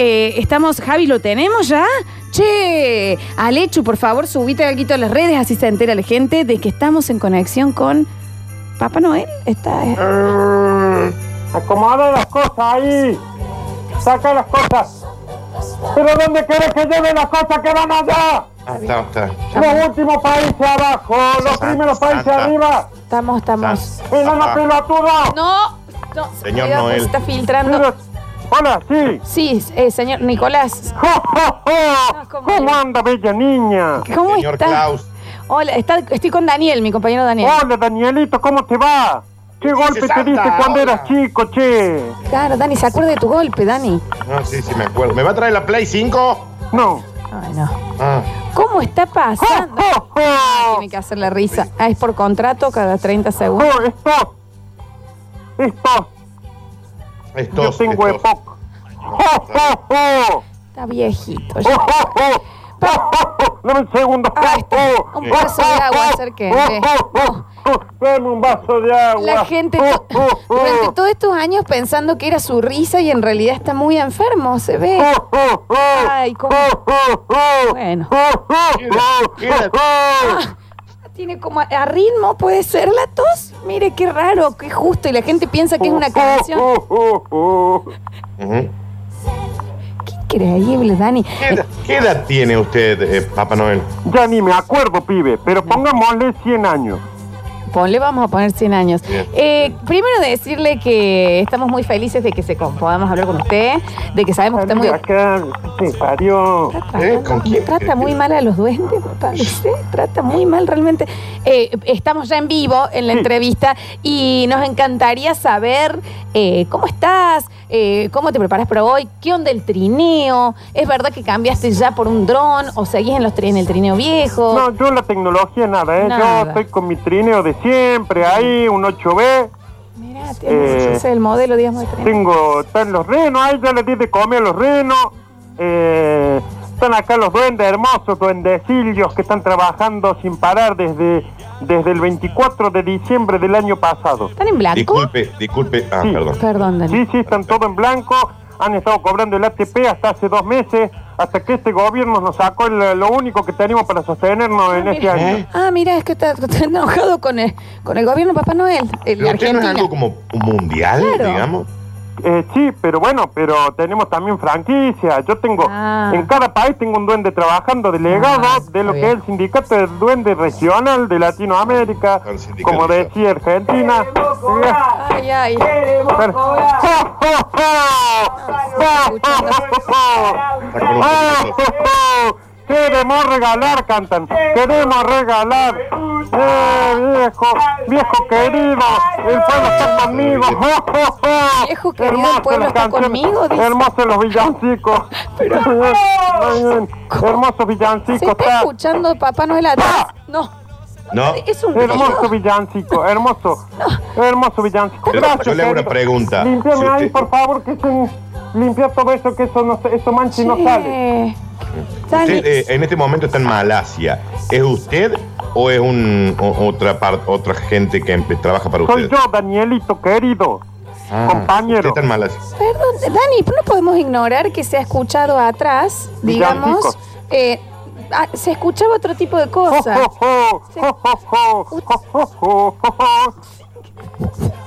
Eh, estamos, Javi, ¿lo tenemos ya? Che, Alechu, por favor, subite aquí a las redes, así se entera la gente de que estamos en conexión con Papá Noel. Está. Eh, acomoda las cosas ahí. Saca las cosas. ¿Pero dónde querés que lleve las cosas que van allá? Ah, está, está. Los últimos países abajo, los primeros países arriba. Estamos, estamos. ¡Enana Papá. pelotuda! No, no. Señor cuidado, Noel. Se está filtrando. Mira, Hola, sí. Sí, eh, señor Nicolás. ¡Jo, jo, jo! ¿cómo ¿Cómo le- anda, bella niña? ¿Cómo Señor está? Klaus. Hola, está, estoy con Daniel, mi compañero Daniel. Hola, Danielito, ¿cómo te va? ¿Qué golpe te Santa? diste cuando Hola. eras chico, che? Claro, Dani, ¿se acuerda de tu golpe, Dani? No, sí, sí, me acuerdo. ¿Me va a traer la Play 5? No. Ay, no. Ah, ¿Cómo está ¡Jo, pasando? Tiene que hacer la risa. Ah, es por contrato cada 30 segundos. ¡Jo, esto! Esto, estos, yo tengo estos. Está viejito. ¡Jo, ya. Dame un segundo. Ah. Un vaso de agua, acérquense. Dame un vaso de agua. La gente durante todos estos años pensando que era su risa y en realidad está muy enfermo, se ve. Ay, cómo-. Bueno. ¡Jo, jo, jo! Queda- ¡Jo, jo! Tiene como a, a ritmo, puede ser la tos. Mire qué raro, qué justo. Y la gente piensa que es una canción. Qué increíble, Dani. ¿Qué, edad, qué edad tiene usted, eh, Papá Noel? Ya ni me acuerdo, pibe, pero pongámosle 100 años. Ponle, vamos a poner 100 años. Eh, primero decirle que estamos muy felices de que se con- podamos hablar con usted, de que sabemos que está muy... acá, se parió. ¿Eh? ¿Con quién? Trata muy mal a los duendes, me parece. Trata muy mal realmente. Eh, estamos ya en vivo en la Sí. entrevista y nos encantaría saber eh, cómo estás, eh, cómo te preparas para hoy, qué onda el trineo. ¿Es verdad que cambiaste ya por un dron o seguís en, los tri- en el trineo viejo? No, yo la tecnología nada, ¿eh? Nada. Yo estoy con mi trineo de siempre, ahí, un 8B. Mirá, tienes- Eh, ese es el modelo, digamos, de trineo. Tengo, están los renos, ahí ya les di de comer a los renos. Eh, están acá los duendes hermosos, duendecillos que están trabajando sin parar desde, desde el 24 de diciembre del año pasado. ¿Están en blanco? Disculpe, disculpe. Ah, Sí. perdón. Perdón. Sí, sí, están todos en blanco. Han estado cobrando el ATP hasta hace dos meses, hasta que este gobierno nos sacó el- lo único que teníamos para sostenernos en este mira. año. ¿Eh? Ah, mira, es que está, está enojado con el, con el gobierno de Papá Noel, el ¿Pero usted no es algo como un mundial, Claro. digamos? Eh, sí, pero bueno, pero tenemos también franquicia. Yo tengo, Ah. en cada país tengo un duende trabajando, delegado Ah, de lo que es el sindicato del duende regional de Latinoamérica, como decía Argentina. Ay, ay. Pero- ¡Jo, Queremos regalar, cantan. Queremos regalar. Eh, viejo, viejo querido, el pueblo está conmigo. ¡Jo, jo, jo! Viejo querido, el pueblo las está canciones, conmigo, dice. Hermosos los villancicos. Bien. Hermosos ¿Se villancicos. está está. escuchando Papá Noel atrás? No. No. Es un Hermoso villancico, hermoso. Hermoso villancico. Pero Gracias, yo le hago una querido. pregunta. Límpiame Si ahí, usted- por favor, que se limpia todo eso, que eso, no, se- eso mancha y no sale. Che. Usted eh, en este momento está en Malasia. ¿Es usted o es un, o- otra otra gente que trabaja para Soy usted? yo, Danielito, querido. Ah, compañero. Usted está en Malasia. perdón, Dani, ¿no podemos ignorar que se ha escuchado atrás, digamos? Eh, ah, se escuchaba otro tipo de cosas.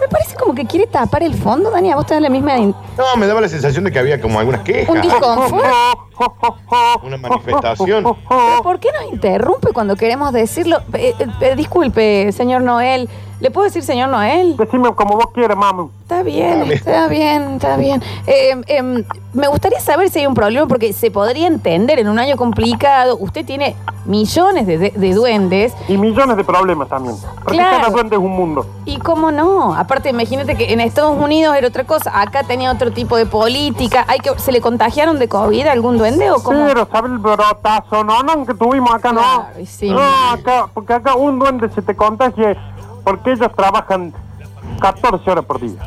Me parece como que quiere tapar el fondo, Dani. A vos te da la misma. No, me daba la sensación de que había como algunas quejas. Un disconfort. Una manifestación. ¿Pero por qué nos interrumpe cuando queremos decirlo? Eh, eh, eh, disculpe, señor Noel. ¿Le puedo decir señor Noel? Decime como vos quieras, mami. Está bien, Dale. está bien, está bien. Eh, em, me gustaría saber si hay un problema, porque se podría entender en un año complicado. Usted tiene millones de, de- de duendes. Y millones de problemas también. Porque Claro. cada duende es un mundo. ¿Y cómo no? Aparte, imagínate que en Estados Unidos era otra cosa. Acá tenía otro tipo de política. Hay que, ¿Se le contagiaron de COVID a algún duende o cómo? Pero, ¿sabes el brotazo? No, no, que tuvimos acá, no. Claro, y sí, no, acá, porque acá un duende se te contagie porque ellos trabajan 14 horas por día.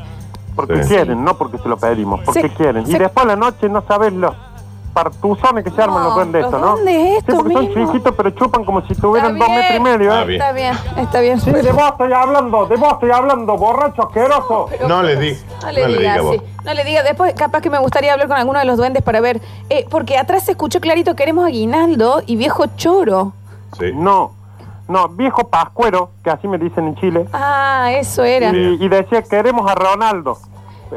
Porque Sí. quieren, no porque se lo pedimos, porque Se- quieren. se- Y después a la noche no sabes lo, partuzones que se arman No, los duendes estos, ¿no? duendes sí, estos porque son chiquitos, pero chupan como si Está tuvieran dos bien. metros y medio, Está ¿eh? bien. Está bien, está bien. Sí, de vos estoy hablando, de vos estoy hablando, borracho asqueroso. No le di. No le diga diga así. vos. No le diga. Después, capaz que me gustaría hablar con alguno de los duendes para ver. eh, porque atrás se escuchó clarito: queremos aguinaldo y viejo choro. Sí. No, no, viejo pascuero, que así me dicen en Chile. Ah, eso era. Y, y decía, queremos a Ronaldo.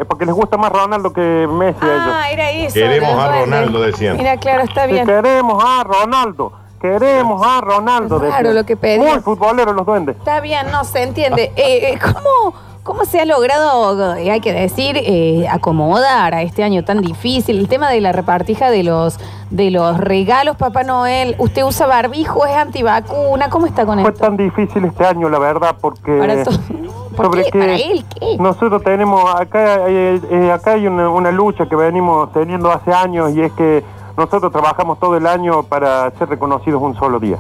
Porque les gusta más Ronaldo que Messi a ellos. Ah, era eso. Queremos a duendes. Ronaldo, decían. Mira, claro, está bien. queremos a Ronaldo. Queremos a Ronaldo. Claro, decían. lo que pedían. Muy futboleros los duendes. Está bien, no se entiende. Eh, eh, ¿cómo, ¿Cómo se ha logrado, eh, hay que decir, eh, acomodar a este año tan difícil? El tema de la repartija de los, de los regalos, Papá Noel. ¿Usted usa barbijo? ¿Es antivacuna? ¿Cómo está con Fue esto? tan difícil este año, la verdad, porque... Para eso- ¿Por sobre qué? que ¿Para él qué? Nosotros tenemos, acá, eh, eh, acá hay una, una lucha que venimos teniendo hace años y es que nosotros trabajamos todo el año para ser reconocidos un solo día.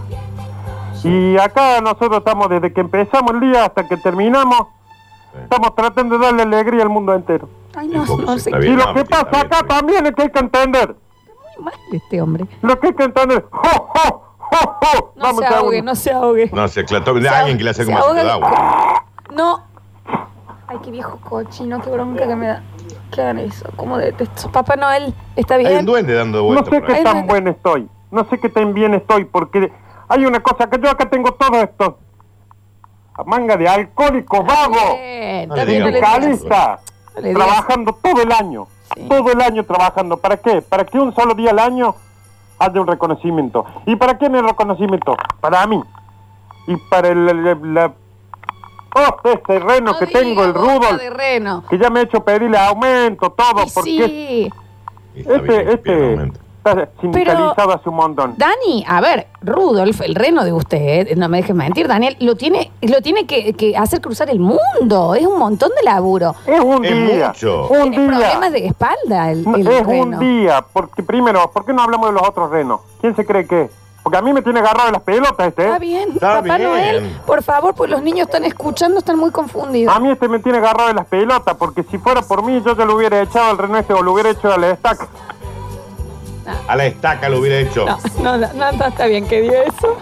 Y acá nosotros estamos desde que empezamos el día hasta que terminamos, estamos tratando de darle alegría al mundo entero. Ay, no, no se sé. está Muy bien. Y lo no, que está pasa bien, acá está bien. también es que hay que entender. mal este hombre. Lo que hay que entender. ¡Jo, jo, jo, jo! No Vamos se ahogue, no se ahogue. No sé, claro, de Se alguien que le hace se como de agua. No. Ay, qué viejo cochino, qué bronca que me da. ¿Qué hagan eso? ¿Cómo detesto? Papá Noel, ¿está Hay un bien? duende dando No vueltas sé por qué tan buen estoy. No sé qué tan bien estoy, porque hay una cosa que yo acá tengo todo esto. Manga de alcohólicos vagos. Bien, No. Trabajando todo el año. Sí. Todo el año trabajando. ¿Para qué? Para que un solo día al año haya un reconocimiento. ¿Y para quién el reconocimiento? Para mí. Y para el... el- el- la- Oh, este reno No que diga tengo, el Rudolf, de reno. que ya me he hecho pedirle aumento, todo, Y porque sí. Este, este sindicalizado hace un montón. Dani, a ver, Rudolf, el reno de usted, no me dejes mentir, Daniel, lo tiene, lo tiene que, que hacer cruzar el mundo. Es un montón de laburo. Es un Es día. mucho. Un Tiene día. problemas de espalda el, No, el es reno. un día. Porque primero, ¿por qué no hablamos de los otros renos? ¿Quién se cree que? Porque a mí me tiene agarrado de las pelotas este. Está ¿eh? bien, Está Papá bien. Noel, por favor, pues los niños están escuchando, están muy confundidos. A mí este me tiene agarrado de las pelotas. Porque si fuera por mí, yo ya lo hubiera echado al reno este o lo hubiera hecho al estaca. A la estaca lo hubiera hecho. No, no, no, está bien que diga eso.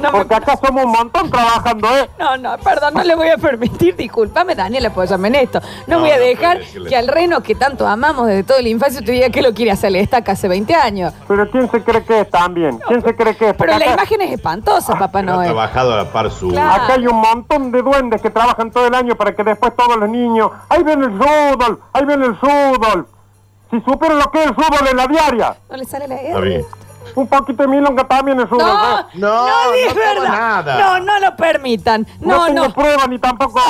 No, me- Porque acá somos un montón trabajando, ¿eh? no, no, perdón, no le voy a permitir, discúlpame, Daniel, apóyame en esto. No, No, voy a no dejar que al reno que tanto amamos desde toda la infancia te diga que lo quiere hacer la estaca hace 20 años. Pero ¿quién se cree que es también? ¿Quién se cree que es? Pero Porque la acá, imagen es espantosa, Papá Pero ha Noel. trabajado a la par su. Claro. acá hay un montón de duendes que trabajan todo el año para que después todos los niños... ¡Ahí viene el Rudolf! ¡Ahí viene el Rudolf! Si supieran lo que es el fútbol en la diaria, No le sale la Está bien. un poquito de milonga también es Rudolf, No. No, no, es no verdad. nada. No, no lo permitan. No, No, tengo no. pruebas ni tampoco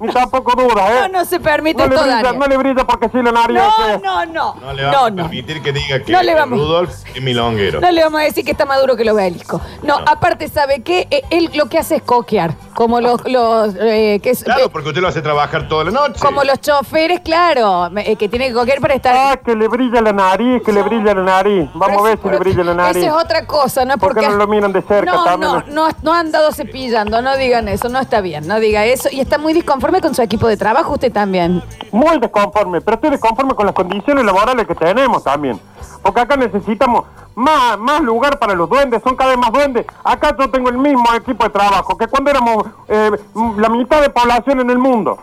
ni tampoco dudas, ¿eh? No, no se permite No le esto, brilla, no le brilla porque sí la nariz. No, no, no. No le vamos No, a no. permitir que diga que No le vamos- Rudolf es milonguero. No le vamos a decir que está maduro que lo obelisco. No, No. aparte, ¿sabe qué? Eh, Él lo que hace es coquear. Como los, los eh, que es- Claro, eh, porque usted lo hace trabajar toda la noche. como los choferes, claro, eh, que tienen que coquear para estar. Ah, que le brilla la nariz, que le brilla la nariz. Vamos a ver si le brilla la nariz. Esa es otra cosa, ¿no? ¿Por qué Porque no lo miran de cerca no, también? no, no, no han dado cepillando, no digan eso, no está bien, no diga eso. Y está muy disconforme con su equipo de trabajo, usted también. Muy desconforme, pero estoy desconforme con las condiciones laborales que tenemos también. Porque acá necesitamos más, más lugar para los duendes, son cada vez más duendes. Acá yo tengo el mismo equipo de trabajo que cuando éramos eh, la mitad de población en el mundo.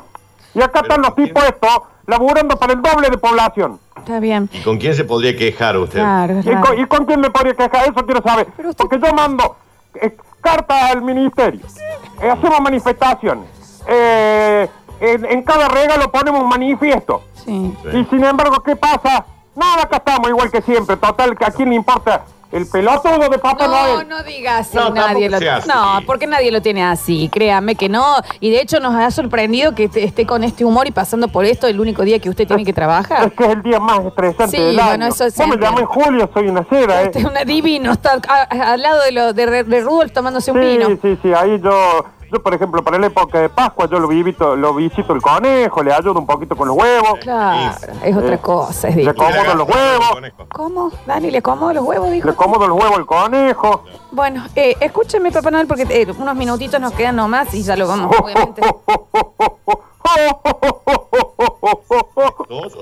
Y acá Pero están los tipos estos laburando para el doble de población. Está bien. ¿Y con quién se podría quejar usted? Claro, ¿Y claro. con, y con quién me podría quejar? Eso quiero saber. Usted- Porque yo mando eh, cartas al ministerio, eh, hacemos manifestaciones, eh, en, en cada regalo ponemos un manifiesto. Sí. Sí. Y sin embargo, ¿qué pasa? Nada, acá estamos igual que siempre. Total, ¿a quién le importa el pelotudo de Papá No, Noel? no diga así, No, nadie lo así. No, porque nadie lo tiene así, créame que no. Y de hecho nos ha sorprendido que te- esté con este humor y pasando por esto el único día que usted tiene que trabajar. Es que es el día más estresante Sí, del bueno, año. eso Vos me llamé julio, soy una cera, ¿eh? Este es una divino, está a- a- al lado de, lo, de, Re- de Rudolf tomándose un vino. Sí, sí, sí, ahí yo, yo por ejemplo, para la época de Pascua, yo lo visito, lo visito el conejo, le ayudo un poquito con los huevos, Claro, es otra Eh, cosa, es le acomodo los huevos, ¿Cómo? Dani, ¿le acomodo los huevos, dijo? le acomodo los huevos al conejo. Bueno, eh, escúcheme, Papá Noel, porque eh, unos minutitos nos quedan nomás y ya lo vamos, obviamente.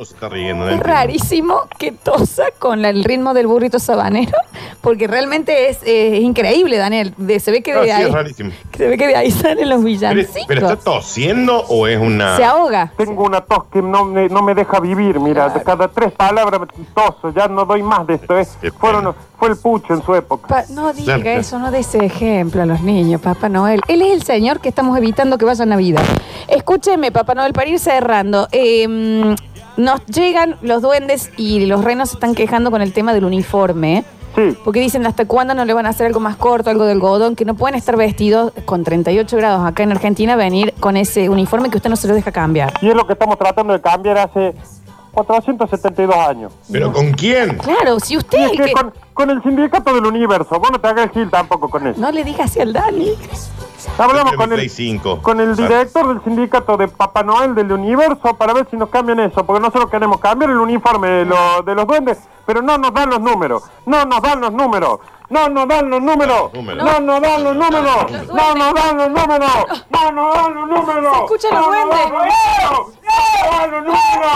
se está riendo? No Es rarísimo que tosa con la- el ritmo del burrito sabanero, porque realmente es, eh, increíble, Daniel. De- se ve que No, de sí, ahí es rarísimo. se ve que de ahí salen los Pero, villancicos. pero está tosiendo o es una. Se ahoga. Tengo una tos que no me, no me deja vivir, mira, de cada tres palabras toso, ya no doy más de esto. Qué Fueron, fue el pucho en su época. Pa- no diga eso, no de ese ejemplo a los niños, Papá Noel. Él es el señor que estamos evitando que vaya a Navidad. Escúcheme, Papá Noel, para ir cerrando. eh, nos llegan los duendes y los renos se están quejando con el tema del uniforme. Sí, Porque dicen hasta cuándo no le van a hacer algo más corto, algo de algodón, que no pueden estar vestidos con 38 grados acá en Argentina, venir con ese uniforme que usted no se lo deja cambiar. y es lo que estamos tratando de cambiar hace 472 años. ¿Pero con quién? Claro, si usted es es que el que- con, con el sindicato del universo, vos no te hagas el gil tampoco con eso. no le diga así al Dani. Hablamos con el, Play 5. con el sea, director del sindicato de Papá Noel del universo para ver si nos cambian eso, porque nosotros queremos cambiar el uniforme de, lo- de los duendes, pero no nos dan los números, no nos dan los números. No nos dan los números, no nos dan los números, no nos dan los números, no nos dan los números. Se escuchan los no nos duendes. dan los números, No nos dan los números,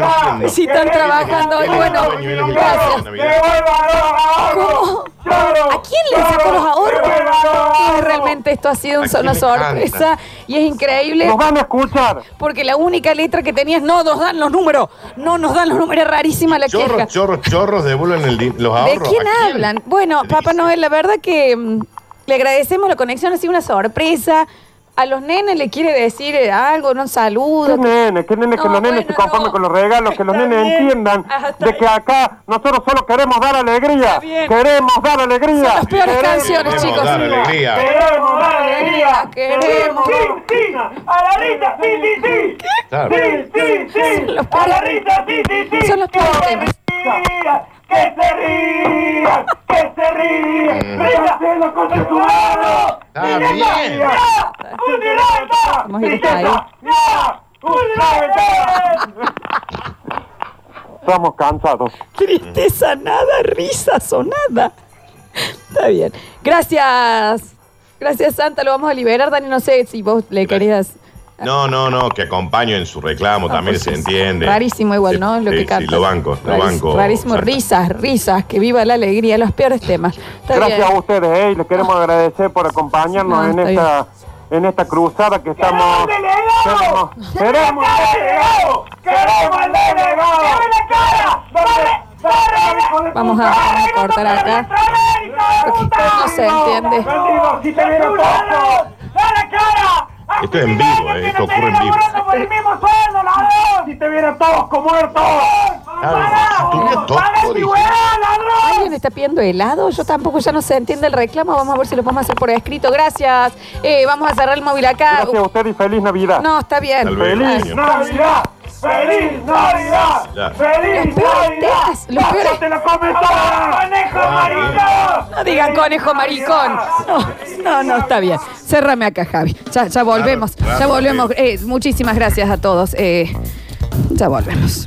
No. Si están trabajando hoy, ¿Qué bueno, de gracias. ¿A quién le sacó los ahorros? ¡Que vuelvan los Ay, ahorros! realmente esto ha sido un- ¿A quién le sorpresa y es increíble Nos van a escuchar. porque la única letra que tenías no nos dan los números, no nos dan los números, es rarísima la queja. Chorros, chorros, chorros, devuelven el los ¿De ahorros. quién ¿A hablan? Bueno, ¿Qué Papá? Noel, la verdad que mm, le agradecemos la conexión, ha sido una sorpresa. A los nenes le quiere decir eh, algo, no ¿Qué saludo. nene? ¿Qué nene que No, los nenes bueno, se conformen no. con los regalos? Que los Está nenes bien. entiendan está de que acá nosotros solo queremos dar alegría. Queremos dar alegría. Son las peores Queremos- canciones, Queremos chicos. dar alegría. Queremos dar alegría. Queremos. Sí, sí. A la risa, sí, sí, sí. Claro. Sí, sí, sí. A la risa, sí, sí, sí. Son los peores Que se rían, que se. ¡Rían haciendo con su mano! Bien. ¡Un directo! A ir hasta ahí. ¡Ya! ¡Un directo! Estamos cansados. Tristeza nada, risas o nada. Está bien. Gracias. Gracias, Santa. Lo vamos a liberar, Dani. No sé si vos le querías. No, no, no, que acompaño en su reclamo, Ah, también pues se entiende. Rarísimo igual, ¿no? Sí, Lo que sí, canta. Sí, lo banco, lo Rarísimo, banco. Rarísimo, Santa. risas, risas, que viva la alegría, los peores temas. Está Gracias bien. a ustedes, eh, y les queremos agradecer por acompañarnos No, en esta en esta cruzada que estamos. ¡Queremos ¡Queremos ¡Queremos el delegado! ¡Queremos el delegado! Vamos a, vamos a cortar acá. Porque no se entiende. ¡Si te vieron todos! ¡Dale cara! Esto es en vivo, eh, esto ocurre en vivo. por el mismo sueldo, ladrón! ¡Si te vieran todos como muertos! ¿Alguien está pidiendo helado? Yo tampoco ya no se entiende el reclamo. Vamos a ver si lo podemos hacer por escrito. Gracias. Eh, vamos a cerrar el móvil acá. Gracias a usted y feliz Navidad. No, está bien. ¡Feliz. Navidad! ¡Feliz Navidad! Ya. ¡Feliz Navidad! temas, los peores- ¡Te lo comes todo! ¡Conejo maricón! No digan conejo maricón. No, no, no, está bien. Cérrame acá, Javi. Ya, ya volvemos. Claro, ya volvemos. Eh, muchísimas gracias a todos. Eh, ya volvemos.